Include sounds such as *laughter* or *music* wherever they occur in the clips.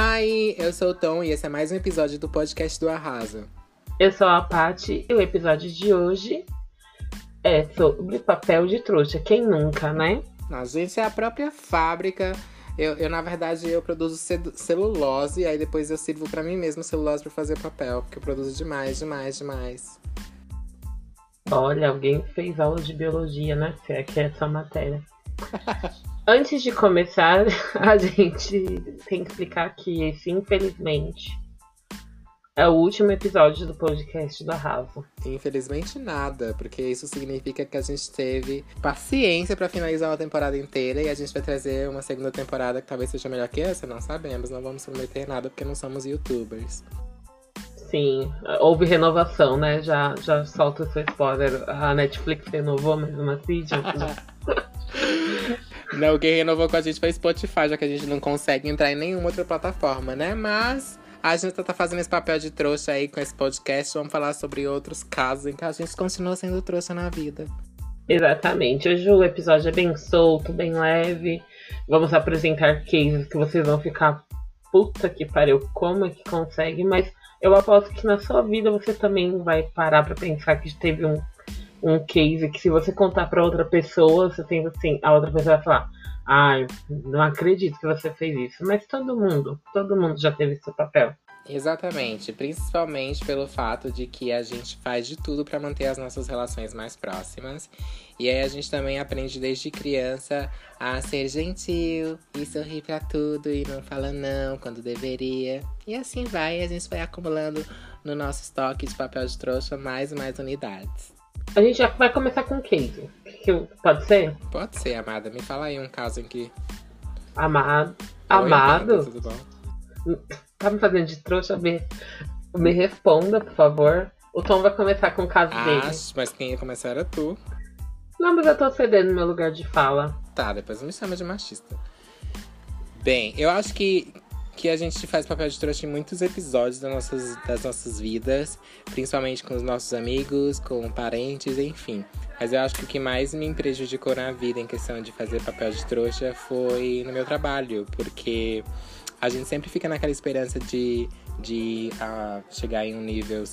Hi, eu sou o Tom e esse é mais um episódio do podcast do Arraso. Eu sou a Paty e o episódio de hoje é sobre papel de trouxa. Quem nunca, né? A gente é a própria fábrica. Eu, eu na verdade, eu produzo celulose e aí depois eu sirvo para mim mesmo celulose para fazer papel, porque eu produzo demais, demais, demais. Olha, alguém fez aula de biologia, né? Se é que é essa matéria. *laughs* Antes de começar, *laughs* a gente tem que explicar que esse, infelizmente, é o último episódio do podcast da Rafa. Infelizmente nada, porque isso significa que a gente teve paciência para finalizar uma temporada inteira e a gente vai trazer uma segunda temporada que talvez seja melhor que essa, não sabemos, não vamos prometer nada porque não somos youtubers. Sim, houve renovação, né? Já, já solta o seu spoiler. A Netflix renovou mais uma season. Não, quem renovou com a gente foi Spotify, já que a gente não consegue entrar em nenhuma outra plataforma, né? Mas a gente tá fazendo esse papel de trouxa aí com esse podcast. Vamos falar sobre outros casos em que a gente continua sendo trouxa na vida. Exatamente. O episódio é bem solto, bem leve. Vamos apresentar cases que vocês vão ficar puta que pariu, como é que consegue, mas eu aposto que na sua vida você também vai parar para pensar que teve um um case que se você contar para outra pessoa, você tem assim, a outra pessoa vai falar, ai, não acredito que você fez isso. Mas todo mundo, todo mundo já teve esse papel. Exatamente, principalmente pelo fato de que a gente faz de tudo para manter as nossas relações mais próximas. E aí a gente também aprende desde criança a ser gentil e sorrir para tudo e não falar não quando deveria. E assim vai, a gente vai acumulando no nosso estoque de papel de trouxa mais e mais unidades. A gente já vai começar com o case. Pode ser? Pode ser, amada. Me fala aí um caso em que. Amado. Oi, Amado? Amada, tudo bom? Tá me fazendo de trouxa? Me, me responda, por favor. O Tom vai começar com o caso ah, dele. Mas quem ia começar era tu. Não, mas eu tô cedendo meu lugar de fala. Tá, depois não me chama de machista. Bem, eu acho que que a gente faz papel de trouxa em muitos episódios das nossas, das nossas vidas, principalmente com os nossos amigos, com parentes, enfim. Mas eu acho que o que mais me prejudicou na vida em questão de fazer papel de trouxa foi no meu trabalho, porque a gente sempre fica naquela esperança de, de uh, chegar em um nível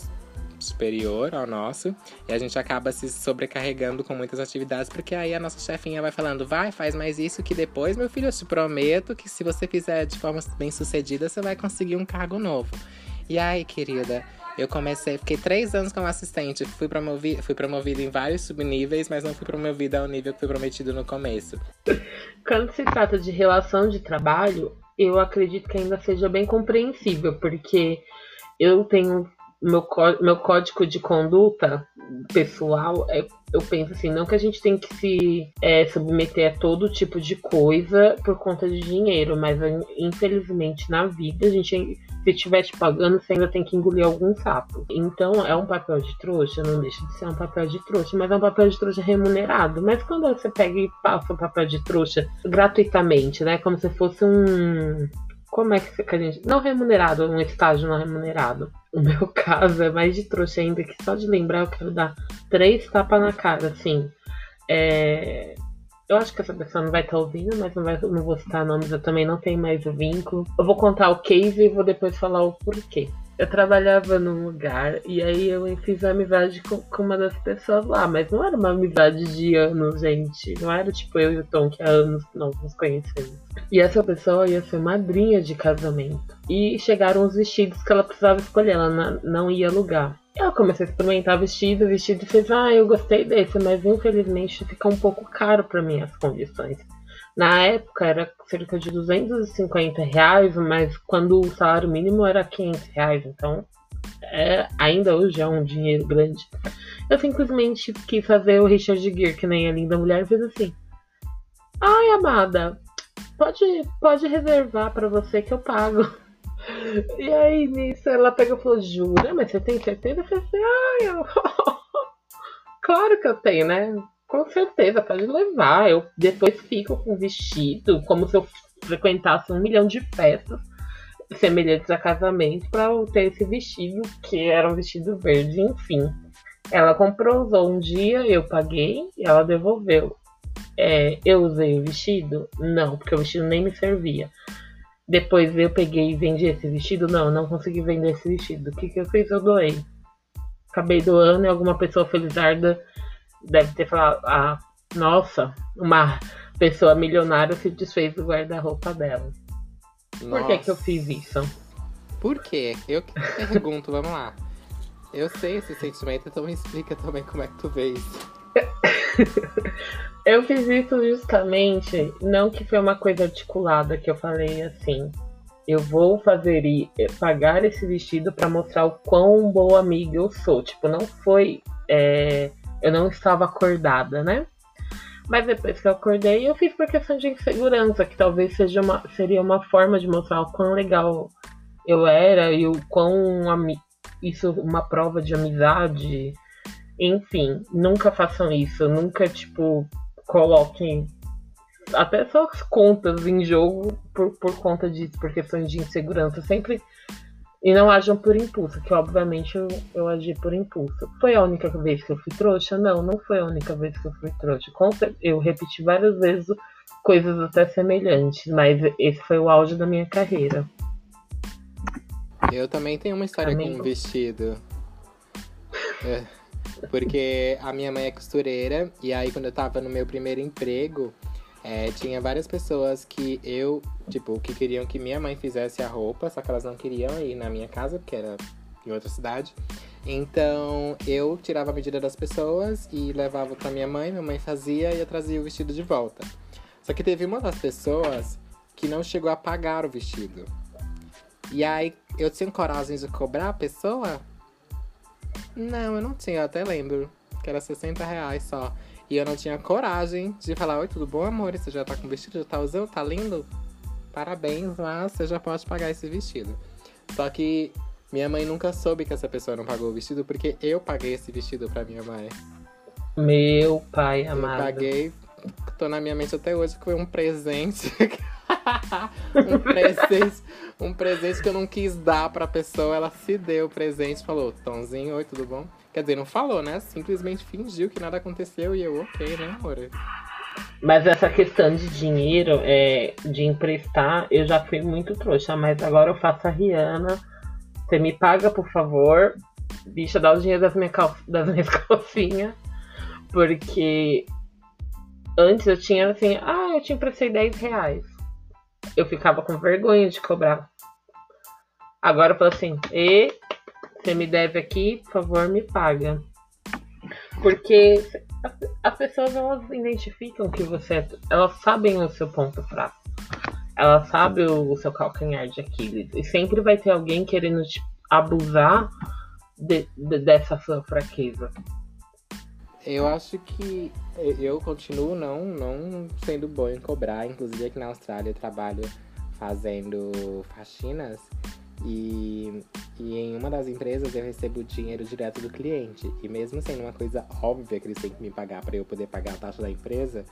superior ao nosso. E a gente acaba se sobrecarregando com muitas atividades, porque aí a nossa chefinha vai falando: vai, faz mais isso, que depois, meu filho, eu te prometo que se você fizer de forma bem sucedida, você vai conseguir um cargo novo. E aí, querida, eu comecei, fiquei três anos como assistente, fui, promovi, fui promovido em vários subníveis, mas não fui promovida ao nível que fui prometido no começo. Quando se trata de relação de trabalho, eu acredito que ainda seja bem compreensível, porque eu tenho meu, meu código de conduta pessoal é eu penso assim, não que a gente tem que se é, submeter a todo tipo de coisa por conta de dinheiro, mas infelizmente na vida a gente se estiver te pagando, você ainda tem que engolir algum sapo. Então é um papel de trouxa, não deixa de ser um papel de trouxa, mas é um papel de trouxa remunerado. Mas quando você pega e passa o papel de trouxa gratuitamente, né? Como se fosse um. Como é que a gente. Não remunerado, um estágio não remunerado. O meu *laughs* caso é mais de trouxa ainda, que só de lembrar eu quero dar três tapas na cara, assim. É... Eu acho que essa pessoa não vai estar tá ouvindo, mas não, vai, não vou citar nomes, eu também não tenho mais o vínculo. Eu vou contar o case e vou depois falar o porquê eu trabalhava num lugar e aí eu fiz amizade com, com, uma das pessoas lá, mas não era uma amizade de anos, gente. Não era tipo eu e o Tom que há anos nós nos conhecemos. E essa pessoa ia ser madrinha de casamento. E chegaram os vestidos que ela precisava escolher, ela não ia alugar. Ela começou a experimentar vestido, vestido e fez, ah, eu gostei desse, mas infelizmente fica um pouco caro para mim as condições. Na época era cerca de 250 reais, mas quando o salário mínimo era 500 reais, então é, ainda hoje é um dinheiro grande. Eu simplesmente quis fazer o Richard Gere, que nem a linda mulher, fez assim. Ai, amada, pode, pode reservar para você que eu pago. *laughs* E aí, nisso, ela pegou e falou, jura? Mas você tem certeza? Eu falei assim, ai, eu... *laughs* claro que eu tenho, né? Com certeza, pode levar. Eu depois fico com vestido, como se eu frequentasse um milhão de festas semelhantes a casamento para eu ter esse vestido, que era um vestido verde, enfim. Ela comprou, usou um dia, eu paguei e ela devolveu. É, eu usei o vestido? Não, porque o vestido nem me servia. Depois eu peguei e vendi esse vestido? Não, não consegui vender esse vestido. O que, que eu fiz? Eu doei. Acabei doando e alguma pessoa felizarda deve ter falado: Ah, nossa, uma pessoa milionária se desfez do guarda-roupa dela. Por que, que eu fiz isso? Por quê? Eu que pergunto, *laughs* vamos lá. Eu sei esse sentimento, então me explica também como é que tu vê isso. *laughs* eu fiz isso justamente, não que foi uma coisa articulada que eu falei assim. Eu vou fazer e pagar esse vestido para mostrar o quão boa amiga eu sou. Tipo, não foi. É, eu não estava acordada, né? Mas depois que eu acordei, eu fiz por questão de insegurança, que talvez seja uma, seria uma forma de mostrar o quão legal eu era e o quão isso uma prova de amizade. Enfim, nunca façam isso, nunca tipo coloquem até suas contas em jogo por, por conta disso, por questões de insegurança. Sempre e não ajam por impulso, que obviamente eu, eu agi por impulso. Foi a única vez que eu fui trouxa? Não, não foi a única vez que eu fui trouxa. Eu repeti várias vezes coisas até semelhantes, mas esse foi o auge da minha carreira. Eu também tenho uma história com um vestido. É, porque a minha mãe é costureira, e aí quando eu tava no meu primeiro emprego, é, tinha várias pessoas que eu, tipo, que queriam que minha mãe fizesse a roupa, só que elas não queriam ir na minha casa, porque era em outra cidade. Então eu tirava a medida das pessoas e levava pra minha mãe, minha mãe fazia e eu trazia o vestido de volta. Só que teve uma das pessoas que não chegou a pagar o vestido. E aí eu tinha coragem de cobrar a pessoa? Não, eu não tinha, eu até lembro. Que era 60 reais só. E eu não tinha coragem de falar: Oi, tudo bom, amor? Você já tá com vestido? Já tá usando? Tá lindo? Parabéns, mas você já pode pagar esse vestido. Só que minha mãe nunca soube que essa pessoa não pagou o vestido porque eu paguei esse vestido pra minha mãe. Meu pai amado. Eu paguei, tô na minha mente até hoje que foi um presente. *laughs* um presente, um presente que eu não quis dar pra pessoa, ela se deu o presente, falou: Tonzinho, oi, tudo bom? Quer dizer, não falou, né? Simplesmente fingiu que nada aconteceu e eu, ok, né, amor? Mas essa questão de dinheiro, é, de emprestar, eu já fui muito trouxa, mas agora eu faço a Rihanna. Você me paga, por favor. Bicha, dá o dinheiro das, minha *laughs* das minhas calcinhas. Porque antes eu tinha assim, ah, eu te emprestei 10 reais. Eu ficava com vergonha de cobrar. Agora eu falo assim, e você me deve aqui, por favor, me paga. Porque as pessoas elas identificam que você é, elas sabem o seu ponto fraco. Elas sabem o, seu calcanhar de Aquiles. E sempre vai ter alguém querendo te abusar de, de, dessa sua fraqueza. Eu acho que eu continuo não, não sendo bom em cobrar. Inclusive aqui na Austrália eu trabalho fazendo faxinas e, e em uma das empresas eu recebo dinheiro direto do cliente. E mesmo sendo uma coisa óbvia que eles têm que me pagar para eu poder pagar a taxa da empresa,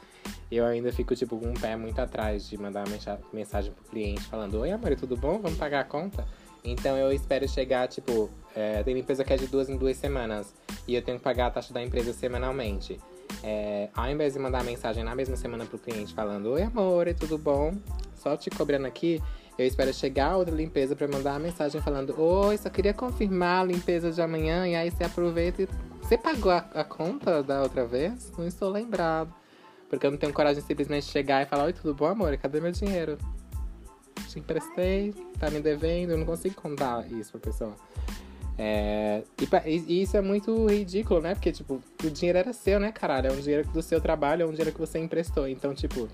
eu ainda fico tipo com um pé muito atrás de mandar uma mensagem pro cliente falando: Oi, amor, tudo bom? Vamos pagar a conta? Então eu espero chegar, tipo, é, tem empresa que é de duas em duas semanas e eu tenho que pagar a taxa da empresa semanalmente. É, ao invés de mandar mensagem na mesma semana pro cliente falando: Oi, amor, tudo bom? Só te cobrando aqui, eu espero chegar outra limpeza para mandar uma mensagem falando: Oi, só queria confirmar a limpeza de amanhã. E aí você aproveita e. Você pagou a, a conta da outra vez? Não estou lembrado. Porque eu não tenho coragem de simplesmente chegar e falar: Oi, tudo bom, amor? Cadê meu dinheiro? Te emprestei, tá me devendo. Eu não consigo contar isso pra pessoa. É, e, e, isso é muito ridículo, né? Porque, tipo, o dinheiro era seu, né, caralho? É um dinheiro do seu trabalho, é um dinheiro que você emprestou. Então, tipo,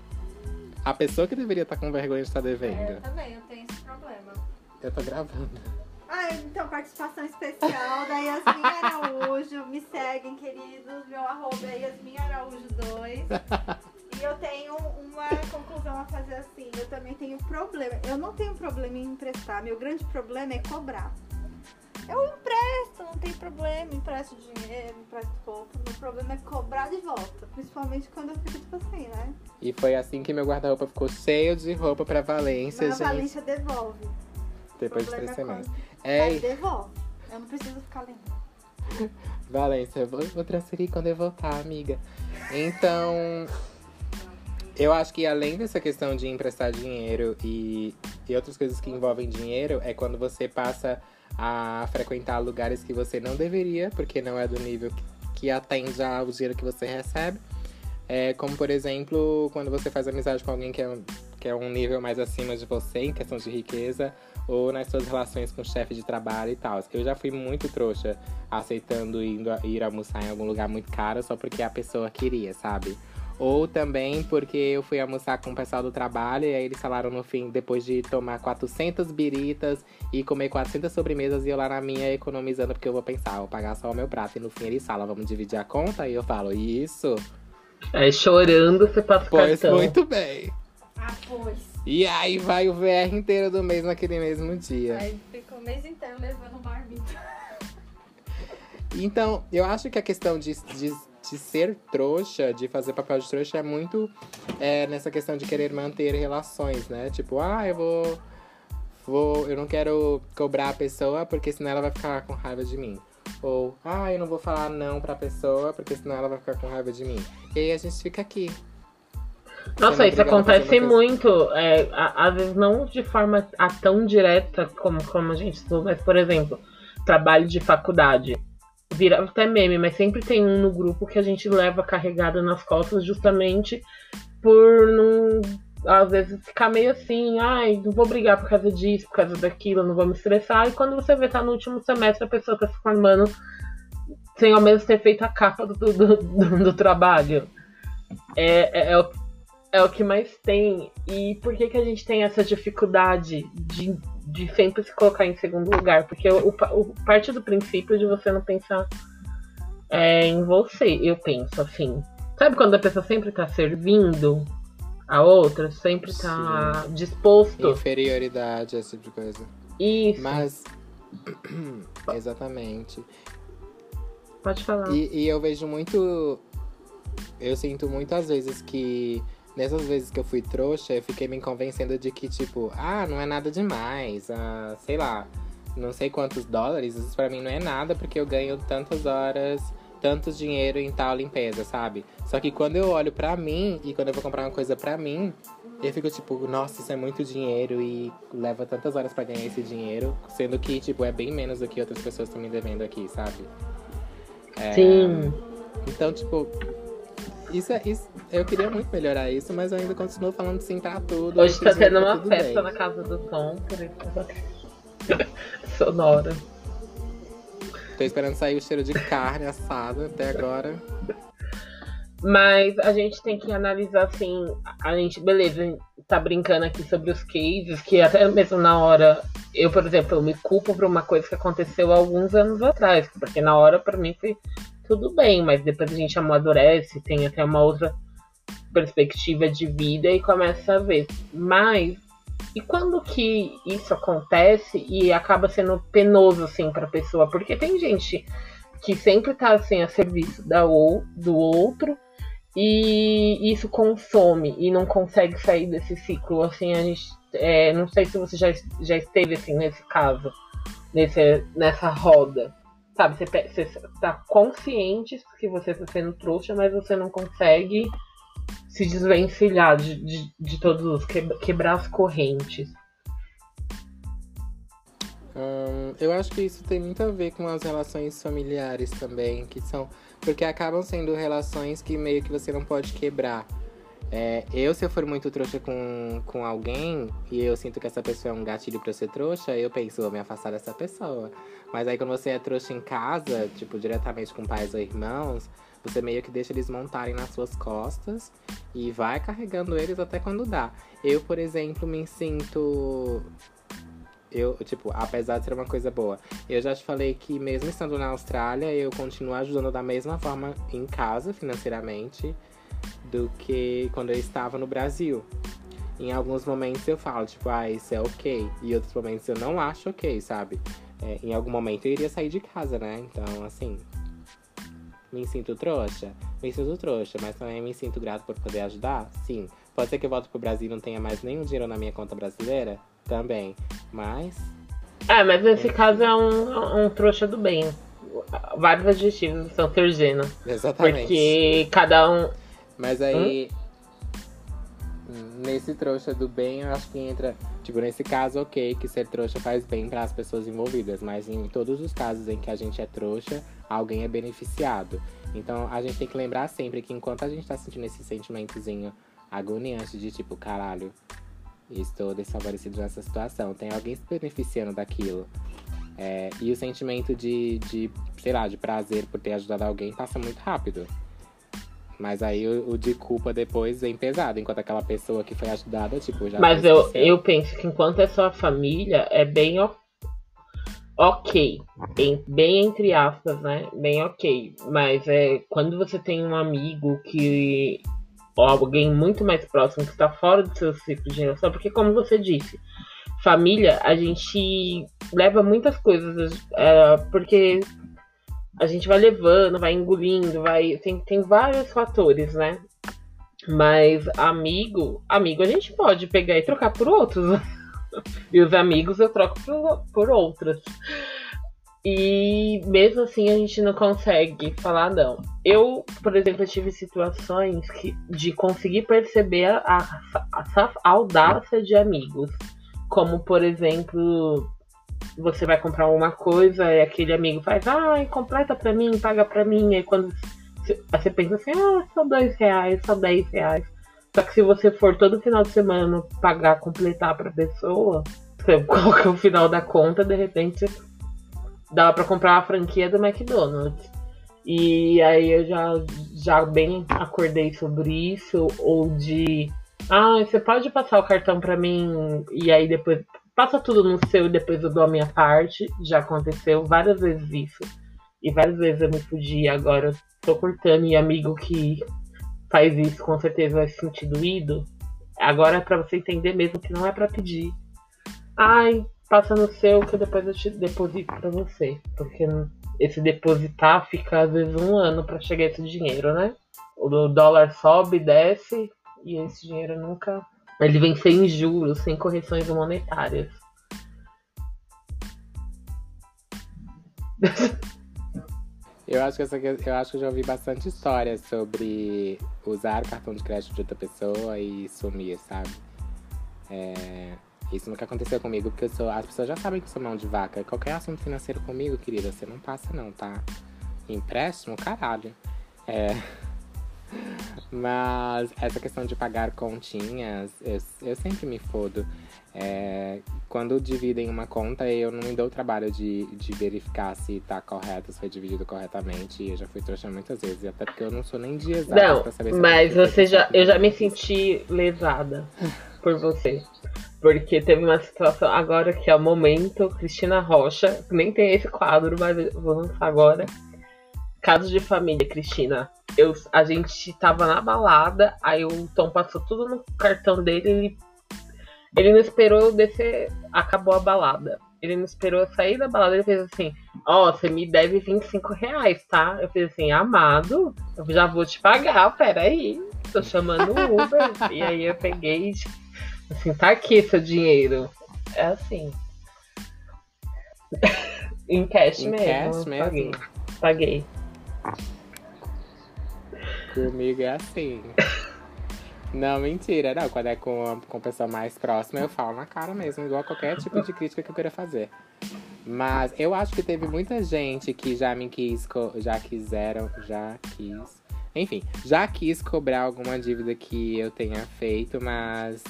a pessoa que deveria estar com vergonha de estar devendo. É, eu também, eu tenho esse problema. Eu tô gravando. Ah, então, participação especial da Yasmin Araújo. Me seguem, queridos. Meu arroba é Yasmin Araújo 2. e eu tenho uma conclusão a fazer assim. Eu também tenho problema. Eu não tenho problema em emprestar. Meu grande problema é cobrar. Eu empresto, não tem problema, empresto dinheiro, empresto roupa. Meu problema é cobrar de volta. Principalmente quando eu fico tipo assim, né? E foi assim que meu guarda-roupa ficou cheio de roupa pra Valência, Mas gente. a Valência devolve. Depois de três é semanas. É, Aí devolve. Eu não preciso ficar lendo. *laughs* Valência, eu vou, vou transferir quando eu voltar, amiga. Então, eu acho que além dessa questão de emprestar dinheiro e, e outras coisas que envolvem dinheiro é quando você passa a frequentar lugares que você não deveria, porque não é do nível que atende ao dinheiro que você recebe. É, como, por exemplo, quando você faz amizade com alguém que é, que é um nível mais acima de você em questão de riqueza, ou nas suas relações com o chefe de trabalho e tal. Eu já fui muito trouxa aceitando indo, ir almoçar em algum lugar muito caro só porque a pessoa queria, sabe? Ou também porque eu fui almoçar com o pessoal do trabalho e aí eles falaram no fim, depois de tomar 400 biritas e comer 400 sobremesas, e eu lá na minha economizando, porque eu vou pensar, vou pagar só o meu prato. E no fim eles falam, vamos dividir a conta? E eu falo, isso. É, chorando você passa o Pois cartão. muito bem. Ah, pois. E aí vai o VR inteiro do mês naquele mesmo dia. Aí ficou o mês inteiro levando marmita. Então, eu acho que a questão de, de, de ser trouxa, de fazer papel de trouxa, é muito é, nessa questão de querer manter relações, né? Tipo, ah, eu vou, vou. Eu não quero cobrar a pessoa porque senão ela vai ficar com raiva de mim. Ou, ah, eu não vou falar não pra pessoa porque senão ela vai ficar com raiva de mim. E aí a gente fica aqui. Nossa, isso acontece muito. é, às vezes não de forma a tão direta como, como a gente estudou, mas, por exemplo, trabalho de faculdade. Vira até meme, mas sempre tem um no grupo que a gente leva carregado nas costas justamente por não. Às vezes ficar meio assim, ai, não vou brigar por causa disso, por causa daquilo, não vou me estressar. E quando você vê, tá no último semestre, a pessoa tá se formando sem ao menos ter feito a capa do, do, do- do trabalho. É, é, é o é o que mais tem. E por que, que a gente tem essa dificuldade de, de sempre se colocar em segundo lugar? Porque o, o- parte do princípio de você não pensar é, em você, eu penso assim. Sabe quando a pessoa sempre tá servindo a outra, sempre tá disposto? Inferioridade, esse tipo de coisa. Isso, Mas. *clears throat* Exatamente. pode falar. E, e eu vejo muito. Eu sinto muitas vezes que. Nessas vezes que eu fui trouxa, eu fiquei me convencendo de que, tipo, ah, não é nada demais. Ah, sei lá, não sei quantos dólares, isso pra mim não é nada, porque eu ganho tantas horas, tanto dinheiro em tal limpeza, sabe? Só que quando eu olho pra mim e quando eu vou comprar uma coisa pra mim, eu fico tipo, nossa, isso é muito dinheiro e leva tantas horas pra ganhar esse dinheiro, sendo que, tipo, é bem menos do que outras pessoas estão me devendo aqui, sabe? É, Sim. Então, tipo, isso é isso. Eu queria muito melhorar isso, mas eu ainda continuo falando sim pra tudo. Hoje tá tendo uma festa bem. na casa do Tom, por isso. *laughs* Sonora. Tô esperando sair o cheiro de carne assada até agora. Mas a gente tem que analisar assim, a gente, beleza, tá brincando aqui sobre os cases, que até mesmo na hora, eu, por exemplo, eu me culpo por uma coisa que aconteceu alguns anos atrás, porque na hora pra mim foi tudo bem, mas depois a gente amadurece, tem até uma outra perspectiva de vida e começa a ver. Mas e quando que isso acontece e acaba sendo penoso assim pra pessoa? Porque tem gente que sempre tá assim a serviço da ou, do outro e isso consome e não consegue sair desse ciclo. Assim, a gente. é, não sei se você já, já esteve assim nesse caso, nesse, nessa roda. Sabe, você, você tá consciente que você tá sendo trouxa, mas você não consegue se desvencilhar de, de, de todos os quebra- quebrar as correntes. Hum, eu acho que isso tem muito a ver com as relações familiares também, que são. Porque acabam sendo relações que meio que você não pode quebrar. É, eu, se eu for muito trouxa com, com alguém e eu sinto que essa pessoa é um gatilho pra ser trouxa, eu penso, vou me afastar dessa pessoa. Mas aí quando você é trouxa em casa, tipo, diretamente com pais ou irmãos, você meio que deixa eles montarem nas suas costas e vai carregando eles até quando dá. Eu, por exemplo, me sinto eu, tipo, apesar de ser uma coisa boa, eu já te falei que mesmo estando na Austrália, eu continuo ajudando da mesma forma em casa, financeiramente, do que quando eu estava no Brasil. Em alguns momentos eu falo, tipo, ah, isso é ok. E outros momentos eu não acho ok, sabe? É, em algum momento eu iria sair de casa, né? Então, assim. Me sinto trouxa? Me sinto trouxa, mas também me sinto grato por poder ajudar? Sim. Pode ser que eu volte pro Brasil e não tenha mais nenhum dinheiro na minha conta brasileira? Também. Mas. É, mas nesse caso é um, um trouxa do bem. Vários adjetivos são tergeno. Exatamente. Porque cada um. Mas aí. nesse trouxa do bem, eu acho que entra. Tipo, nesse caso, ok, que ser trouxa faz bem para as pessoas envolvidas. Mas em todos os casos em que a gente é trouxa, alguém é beneficiado. Então a gente tem que lembrar sempre que enquanto a gente tá sentindo esse sentimentozinho agoniante de tipo, caralho, estou desfavorecido nessa situação, tem alguém se beneficiando daquilo. É, e o sentimento de, de, sei lá, de prazer por ter ajudado alguém passa muito rápido. Mas aí o, o, de culpa depois vem pesado, enquanto aquela pessoa que foi ajudada, tipo, já. Mas eu, eu penso que enquanto é sua família, é bem ok. Bem, bem entre aspas, né? Bem ok. Mas é quando você tem um amigo que. Ou alguém muito mais próximo que está fora do seu ciclo de relação, porque como você disse, família, a gente leva muitas coisas, é, porque a gente vai levando, vai engolindo, vai. Tem, tem vários fatores, né? Mas amigo, amigo a gente pode pegar e trocar por outros. *laughs* e os amigos eu troco por, por outros. E mesmo assim a gente não consegue falar não. Eu, por exemplo, tive situações que, de conseguir perceber a, a, a, audácia de amigos. Como, por exemplo, você vai comprar uma coisa e aquele amigo faz, ah, completa pra mim, paga pra mim. E quando você pensa assim, ah, só dois reais, só dez reais. Só que se você for todo final de semana pagar, completar pra pessoa, *laughs* você coloca o final da conta, de repente dá para comprar a franquia do McDonald's. E aí eu já, já bem acordei sobre isso, ou de ah, você pode passar o cartão para mim e aí depois passa tudo no seu e depois eu dou a minha parte. Já aconteceu várias vezes isso. E várias vezes eu me fudi, agora eu tô cortando e amigo que faz isso com certeza vai se sentir doído. Agora é pra você entender mesmo que não é para pedir. Ai, passa no seu que depois eu te deposito pra você. Porque esse depositar fica às vezes um ano para chegar esse dinheiro, né? O dólar sobe, desce e esse dinheiro nunca ele vem sem juros, sem correções monetárias. *laughs* Eu acho, que essa, eu acho que eu já ouvi bastante histórias sobre usar cartão de crédito de outra pessoa e sumir, sabe? É, isso nunca aconteceu comigo, porque eu sou, as pessoas já sabem que eu sou mão de vaca. Qualquer assunto financeiro comigo, querida, você não passa não, tá? Empréstimo, caralho. É... *laughs* Mas essa questão de pagar continhas, eu, eu sempre me fodo. É, quando dividem uma conta, eu não me dou o trabalho de, de verificar se tá correto, se foi dividido corretamente. Eu já fui trouxa muitas vezes, até porque eu não sou nem de exato pra saber se Mas você já, eu já me senti lesada *laughs* por você. Porque teve uma situação agora que é o momento, Cristina Rocha, nem tem esse quadro, mas vou lançar agora. Caso de família, Cristina eu, a gente tava na balada, aí o Tom passou tudo no cartão dele, ele, ele não esperou descer, acabou a balada. Ele não esperou sair da balada, ele fez assim, ó, oh, você me deve 25 reais, tá? Eu fiz assim, amado, eu já vou te pagar, peraí. Tô chamando o Uber. e aí eu peguei assim, tá aqui seu dinheiro. É assim. *laughs* em cash em mesmo. Cash mesmo. Paguei. Paguei. Comigo é assim. *laughs* Não, mentira. Não, quando é com, com pessoa mais próxima, eu falo na cara mesmo, igual qualquer tipo de crítica que eu queira fazer. Mas eu acho que teve muita gente que já me quis, já quiseram, já quis. Enfim, já quis cobrar alguma dívida que eu tenha feito, mas.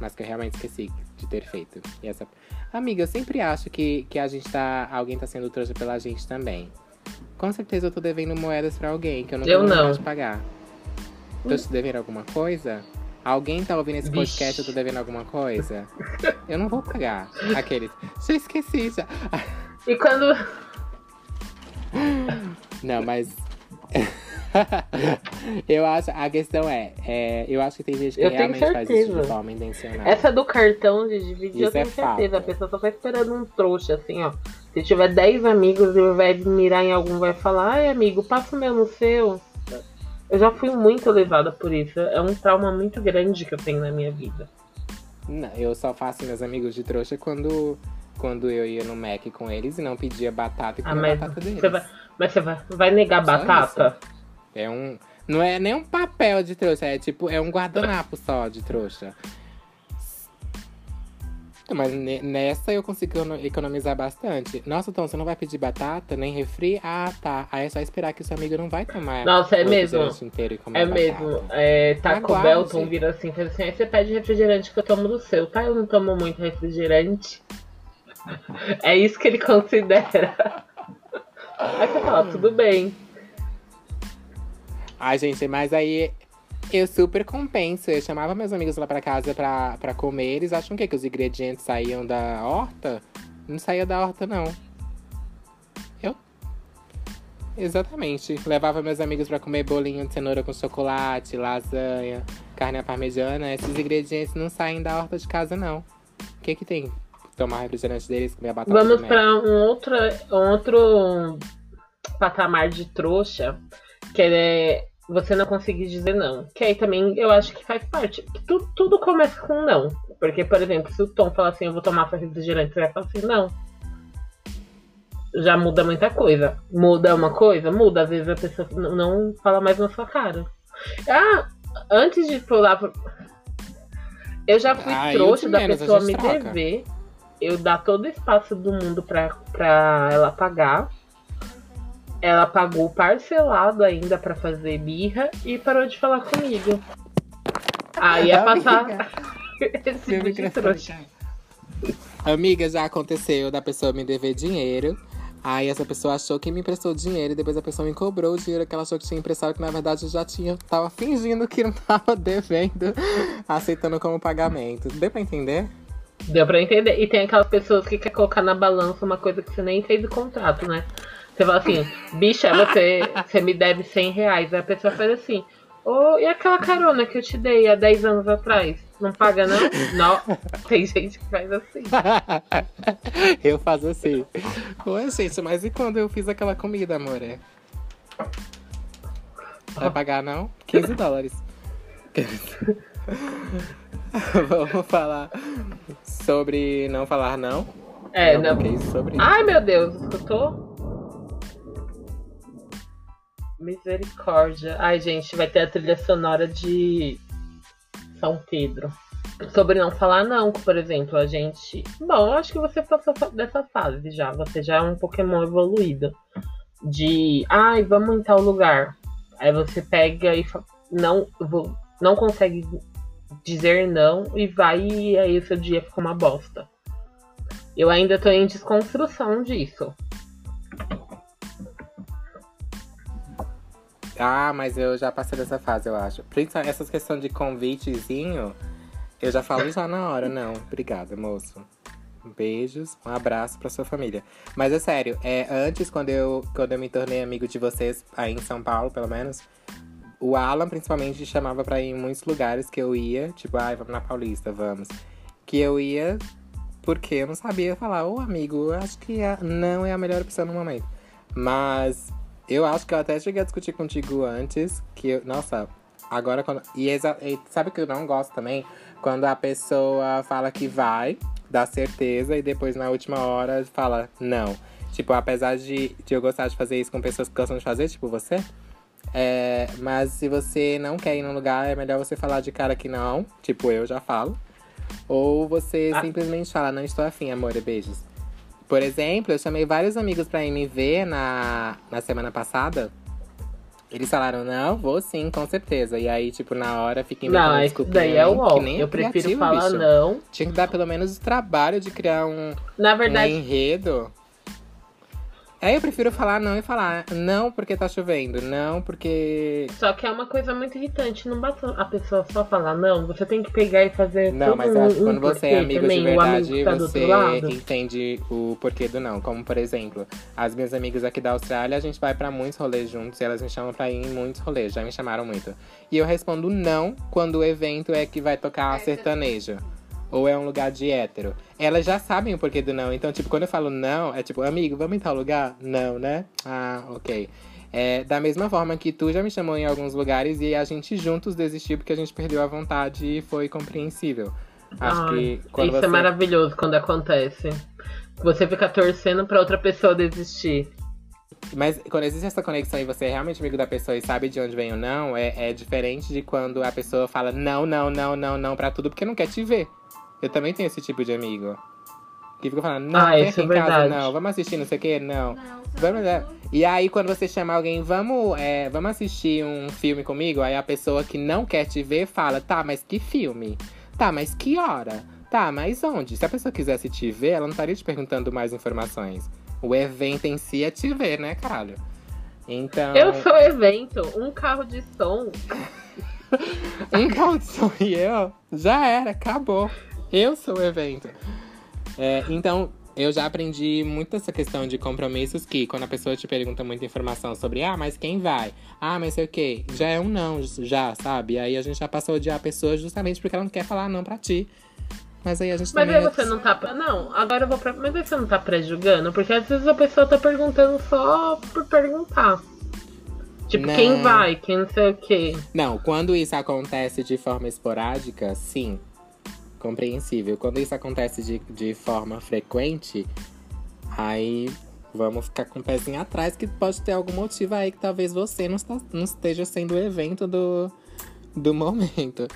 Mas que eu realmente esqueci de ter feito. E essa. Amiga, eu sempre acho que, que a gente tá. Alguém tá sendo trouxa pela gente também. Com certeza eu tô devendo moedas pra alguém que eu não tenho não. de pagar. Tô te devendo alguma coisa? Alguém tá ouvindo esse podcast Vixe. eu tô devendo alguma coisa? Eu não vou pagar. Aqueles. Já esqueci, já. E quando. Não, mas. *laughs* eu acho, a questão é, é, eu acho que tem gente que eu realmente faz isso de forma intencional. Essa do cartão de dividir, isso eu tenho é certeza. Fato. A pessoa só tá esperando um trouxa, assim, ó. Se tiver 10 amigos e de mirar em algum, vai falar, ai amigo, passa o meu no seu. Eu já fui muito levada por isso. É um trauma muito grande que eu tenho na minha vida. Não, eu só faço meus amigos de trouxa quando, quando eu ia no Mac com eles e não pedia batata e comia ah, batata deles. Você vai, mas você vai, vai negar só batata? Isso. É um. Não é nem um papel de trouxa, é tipo, é um guardanapo só de trouxa. Mas nessa eu consigo economizar bastante. Nossa, Tom, você não vai pedir batata, nem refri? Ah, tá. Aí é só esperar que o seu amigo não vai tomar. Nossa, é mesmo. Inteiro e é mesmo. É, Taco Aguarde. Belton vira assim, faz assim, aí você pede refrigerante que eu tomo do seu, tá? Eu não tomo muito refrigerante. *laughs* É isso que ele *laughs* considera. Aí você fala, tudo bem. Ai, gente, mas aí eu super compenso. Eu chamava meus amigos lá pra casa pra, pra comer. Eles acham que, que os ingredientes saíam da horta? Não saía da horta, não. Eu. Exatamente. Levava meus amigos pra comer bolinho de cenoura com chocolate, lasanha, carne à parmegiana. Esses ingredientes não saem da horta de casa, não. O que que tem? Tomar refrigerante deles, comer a batata Vamos pra um outro, um outro patamar de trouxa, que é você não conseguir dizer não. Que aí também eu acho que faz parte. Tudo, tudo começa com não. Porque, por exemplo, se o Tom falar assim, eu vou tomar refrigerante, você vai falar assim, não. Já muda muita coisa. Muda uma coisa? Muda. Às vezes a pessoa não fala mais na sua cara. Ah, antes de pular. Pro... Eu já fui ah, trouxa da pessoa me troca. dever. Eu dar todo o espaço do mundo pra, pra ela pagar. Ela pagou parcelado ainda para fazer birra e parou de falar comigo. Aí ia passar *laughs* esse de trouxa. Amiga, já aconteceu da pessoa me dever dinheiro. Aí essa pessoa achou que me emprestou dinheiro e depois a pessoa me cobrou o dinheiro que ela achou que tinha emprestado, que na verdade eu já tinha, tava fingindo que não *laughs* tava devendo, aceitando como pagamento. Deu pra entender? Deu pra entender. E tem aquelas pessoas que quer colocar na balança uma coisa que você nem fez o contrato, né? Você fala assim, bicha, você, você me deve 100 reais. Aí a pessoa faz assim, oh, e aquela carona que eu te dei há 10 anos atrás? Não paga, não? Não. Tem gente que faz assim. *laughs* eu faço assim. Oi, gente, mas e quando eu fiz aquela comida, amor? É? Vai pagar, não? 15 dólares. *laughs* Vamos falar sobre não falar não? É, não. não. Sobre... Ai, meu Deus, escutou? Misericórdia. Ai, gente, vai ter a trilha sonora de São Pedro. Sobre não falar não, por exemplo, a gente. Bom, eu acho que você passou dessa fase já. Você já é um Pokémon evoluído. De. Ai, vamos em tal lugar. Aí você pega e não, não consegue dizer não e vai e aí o seu dia fica uma bosta. Eu ainda tô em desconstrução disso. Ah, mas eu já passei dessa fase, eu acho. Principalmente essas questões de convitezinho, eu já falo já na hora, não. Obrigada, moço. Beijos, um abraço pra sua família. Mas é sério, é, antes, quando eu, quando eu me tornei amigo de vocês, aí em São Paulo, pelo menos, o Alan, principalmente, chamava pra ir em muitos lugares que eu ia. Tipo, ai, vamos na Paulista, vamos. Que eu ia porque eu não sabia falar, ô amigo, eu acho que não é a melhor opção no momento. Mas eu acho que eu até cheguei a discutir contigo antes, que, eu, nossa, agora quando. E, e sabe que eu não gosto também? Quando a pessoa fala que vai, dá certeza, e depois na última hora fala não. Tipo, apesar de, de eu gostar de fazer isso com pessoas que gostam de fazer, tipo você. É, mas se você não quer ir num lugar, é melhor você falar de cara que não. Tipo, eu já falo. Ou você ah. simplesmente fala, não estou afim, amor, e beijos. Por exemplo, eu chamei vários amigos pra ir me ver na, na semana passada. Eles falaram, não, vou sim, com certeza. E aí, tipo, na hora fica inventando Não, isso daí é o ó. Eu prefiro falar bicho. não. Tinha que dar pelo menos o trabalho de criar um, na verdade, um enredo. Aí eu prefiro falar não e falar não porque tá chovendo, não porque. Só que é uma coisa muito irritante, não basta a pessoa só falar não, você tem que pegar e fazer. Não, mas eu acho que quando você é amigo também, de verdade, tá você entende o porquê do não. Como por exemplo, as minhas amigas aqui da Austrália, a gente vai para muitos rolês juntos e elas me chamam pra ir em muitos rolês, já me chamaram muito. E eu respondo não quando o evento é que vai tocar sertanejo ou é um lugar de hétero. Elas já sabem o porquê do não. Então, tipo, quando eu falo não, é tipo, amigo, vamos em tal lugar? Não, né? Ah, ok. É, da mesma forma que tu já me chamou em alguns lugares e a gente juntos desistiu porque a gente perdeu a vontade e foi compreensível. Acho Ai, que quando isso é você... é maravilhoso quando acontece. Você fica torcendo pra outra pessoa desistir. Mas quando existe essa conexão e você é realmente amigo da pessoa e sabe de onde vem ou não, é, é diferente de quando a pessoa fala não, não, não, não, não pra tudo porque não quer te ver. Eu também tenho esse tipo de amigo. Que fica falando, não, Ah, vem isso aqui é em casa, verdade. não, vamos assistir não sei o que, não. Não, Vamos, é. tudo- E aí, quando você chama alguém, vamos, é, vamos assistir um filme comigo, aí a pessoa que não quer te ver fala, tá, mas que filme? Tá, mas que hora? Tá, mas onde? Se a pessoa quisesse te ver, ela não estaria te perguntando mais informações. O evento em si é te ver, né, caralho? Então. Eu sou evento, um carro de som. *laughs* Um calção e eu, já era, acabou. Eu sou o evento. É, então, eu já aprendi muito essa questão de compromissos que quando a pessoa te pergunta muita informação sobre, ah, mas quem vai? Ah, mas sei o quê? Já é um não, já, sabe? E aí a gente já passou a odiar a pessoa justamente porque ela não quer falar não pra ti. Mas aí a gente Mas aí você não tá. Não, agora eu vou pra. Mas aí você não tá pré-julgando? Porque às vezes a pessoa tá perguntando só por perguntar. Tipo, Não. quem vai, quem não sei o quê. Não, quando isso acontece de forma esporádica, sim. Compreensível. Quando isso acontece de, de forma frequente, aí vamos ficar com o pezinho atrás, que pode ter algum motivo aí que talvez você não, está, não esteja sendo o evento do, do momento.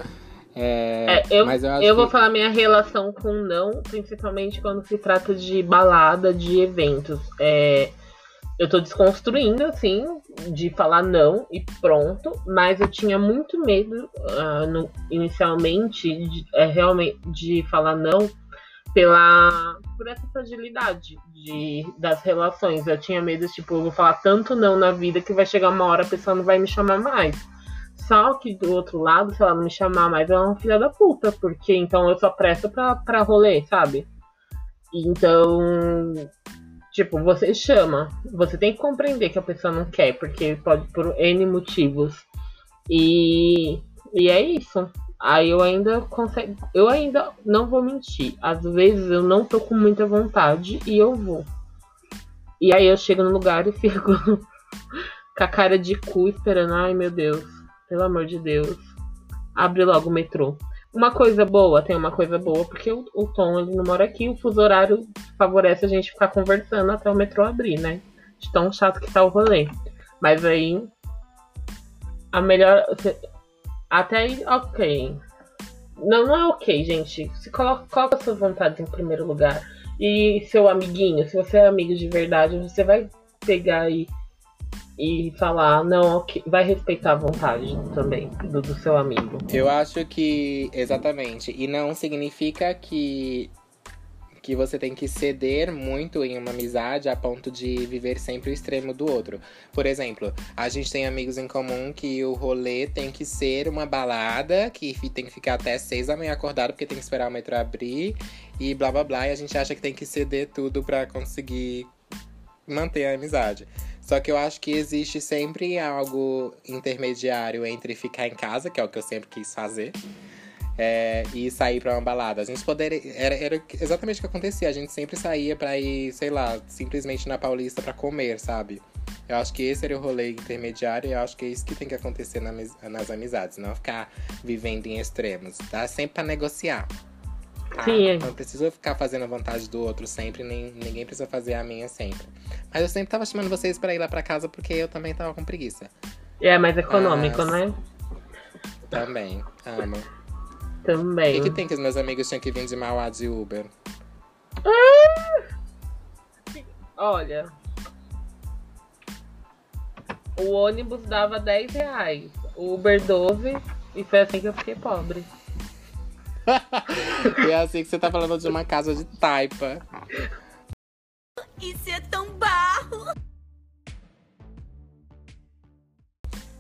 É, É, eu, mas eu eu vou que- falar minha relação com não, principalmente quando se trata de balada, de eventos. É, eu tô desconstruindo, assim, de falar não e pronto, mas eu tinha muito medo ah, no- inicialmente de, é, realmente de falar não pela por essa fragilidade de, das relações. Eu tinha medo, tipo, eu vou falar tanto não na vida que vai chegar uma hora a pessoa não vai me chamar mais. Só que do outro lado, se ela não me chamar mais, ela é uma filha da puta, porque então eu só presto pra, pra rolê, sabe? Então, tipo, você chama, você tem que compreender que a pessoa não quer, porque pode por N motivos. E, e é isso. Aí eu ainda consigo. Eu ainda não vou mentir. Às vezes eu não tô com muita vontade e eu vou. E aí eu chego no lugar e *laughs* fico com a cara de cu esperando. Ai meu Deus, pelo amor de Deus. Abre logo o metrô. Uma coisa boa, tem uma coisa boa, porque o, o Tom ele não mora aqui, o fuso horário favorece a gente ficar conversando até o metrô abrir, né? De tão chato que tá o rolê. Mas aí. A melhor. Até aí, ok. Não, não é ok, gente. Se coloca, coloca suas vontades em primeiro lugar. E seu amiguinho, se você é amigo de verdade, você vai pegar e, e falar, não, vai respeitar a vontade também do, do seu amigo. Eu acho que. Exatamente. E não significa que. Que você tem que ceder muito em uma amizade a ponto de viver sempre o extremo do outro. Por exemplo, a gente tem amigos em comum que o rolê tem que ser uma balada, que tem que ficar até seis da manhã acordado porque tem que esperar o metrô abrir e blá blá blá. E a gente acha que tem que ceder tudo pra conseguir manter a amizade. Só que eu acho que existe sempre algo intermediário entre ficar em casa, que é o que eu sempre quis fazer, é, e sair pra uma balada. A gente poderia. Era, era exatamente o que acontecia. A gente sempre saía pra ir, sei lá, simplesmente na Paulista pra comer, sabe? Eu acho que esse era o rolê intermediário e eu acho que é isso que tem que acontecer na nas amizades, não ficar vivendo em extremos. Dá sempre pra negociar. Sim. Não precisa ficar fazendo a vontade do outro sempre, nem ninguém precisa fazer a minha sempre. Mas eu sempre tava chamando vocês pra ir lá pra casa porque eu também tava com preguiça. É mais econômico, Mas- né? Também, amo. O Também. que, que tem que os meus amigos tinham que vir de Mauá de Uber? Olha. O ônibus dava 10 reais. O Uber 12. E foi assim que eu fiquei pobre. E *laughs* é assim que você tá falando de uma casa de taipa. Isso é tão barro.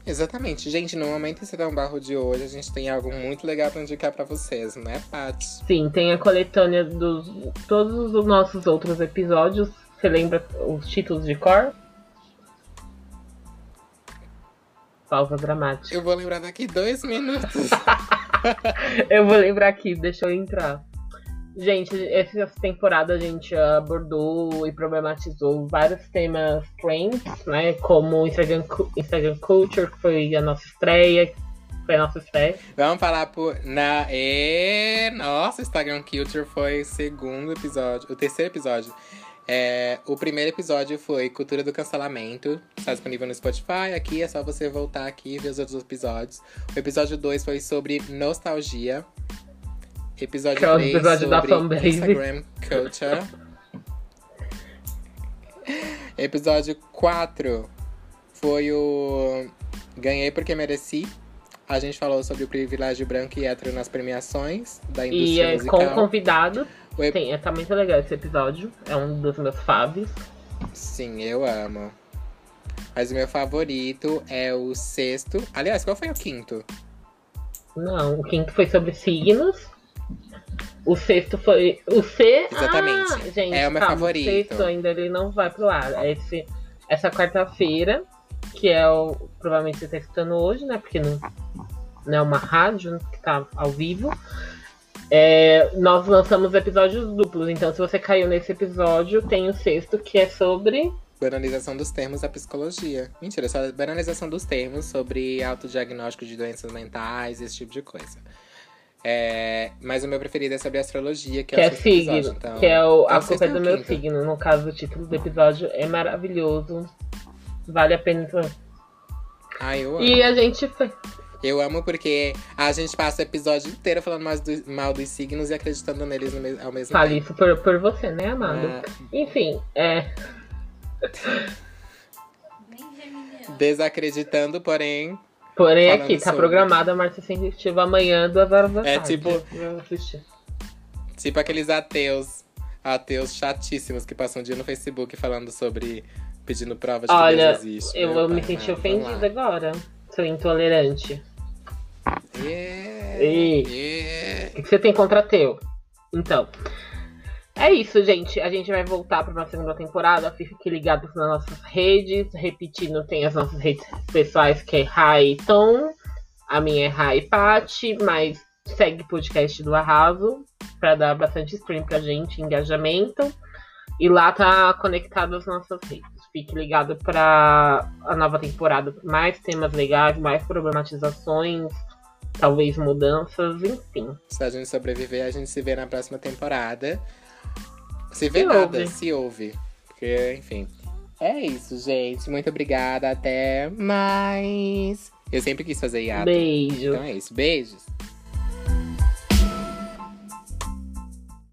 Exatamente. Gente, no momento esse um barro de hoje, a gente tem algo muito legal pra indicar pra vocês, né, Paty? Sim, tem a coletânea dos todos os nossos outros episódios. Você lembra os títulos de cor? Pausa dramática. Eu vou lembrar daqui dois minutos. *laughs* *laughs* Eu vou lembrar aqui, deixa eu entrar. Gente, essa temporada a gente abordou e problematizou vários temas trends, né? Como Instagram, Instagram Culture, que foi a nossa estreia. Foi a nossa estreia. Vamos falar por. Na... E... Nossa, Instagram Culture foi o segundo episódio. O terceiro episódio. É, o primeiro episódio foi Cultura do Cancelamento. Está disponível no Spotify. Aqui é só você voltar aqui e ver os outros episódios. O episódio 2 foi sobre nostalgia. Episódio Que é o 3 episódio da sobre. Instagram Culture. episódio 4 foi o Ganhei Porque Mereci. A gente falou sobre o privilégio branco e hétero nas premiações da E indústria é, musical. com convidado. O ep- Tem, é, tá muito legal esse episódio. É um dos meus faves. Sim, eu amo. Mas o meu favorito é o sexto. Aliás, qual foi o quinto? Não, o quinto foi sobre signos. O sexto foi. O C. Exatamente. Ah, gente, É o meu calma, favorito. O sexto ainda ele não vai pro ar. É Esse, essa quarta-feira, que é o. Provavelmente você tá escutando hoje, né? Porque não, não é uma rádio que tá ao vivo. É, nós lançamos episódios duplos. Então, se você caiu nesse episódio, tem o sexto que é sobre. Banalização dos termos da psicologia. Mentira, só banalização dos termos sobre autodiagnóstico de doenças mentais, esse tipo de coisa. É, mas o meu preferido é sobre astrologia, que, Que é, é o sexto episódio, signo. então- Que é o, então a culpa é do meu quinto. signo. No caso, o título do episódio é maravilhoso. Vale a pena. Ai, eu amo. E a gente foi. Eu amo porque a gente passa o episódio inteiro falando mais do- mal dos signos e acreditando neles me- ao mesmo Fale tempo. isso por, por você, né, amado? É, Enfim, é. Desacreditando, porém, Porém, aqui, tá sobre. programada a Marcia Sensitiva amanhã, duas horas da É tarde. tipo- vou assistir. Tipo aqueles ateus, ateus chatíssimos que passam um dia no Facebook falando sobre pedindo prova de que Olha, Deus existe. Eu, eu me senti ofendida agora. Sou intolerante. Yeah, Ei. yeah. O que você tem contra teu? Então. É isso, gente. A gente vai voltar para uma segunda temporada. Fique ligados nas nossas redes. Repetindo, tem as nossas redes pessoais, que é Rai Tom. A minha é Rai Pati, mas segue o podcast do Arraso para dar bastante stream pra gente, engajamento. E lá tá conectado as nossas redes. Fique ligado para a nova temporada. Mais temas legais, mais problematizações, talvez mudanças, enfim. Se a gente sobreviver, a gente se vê na próxima temporada. Se vê Se nada, ouve. se ouve. Porque, enfim. É isso, gente. Muito obrigada. Até mais. Eu sempre quis fazer hiato. Beijo. Então é isso. Beijos.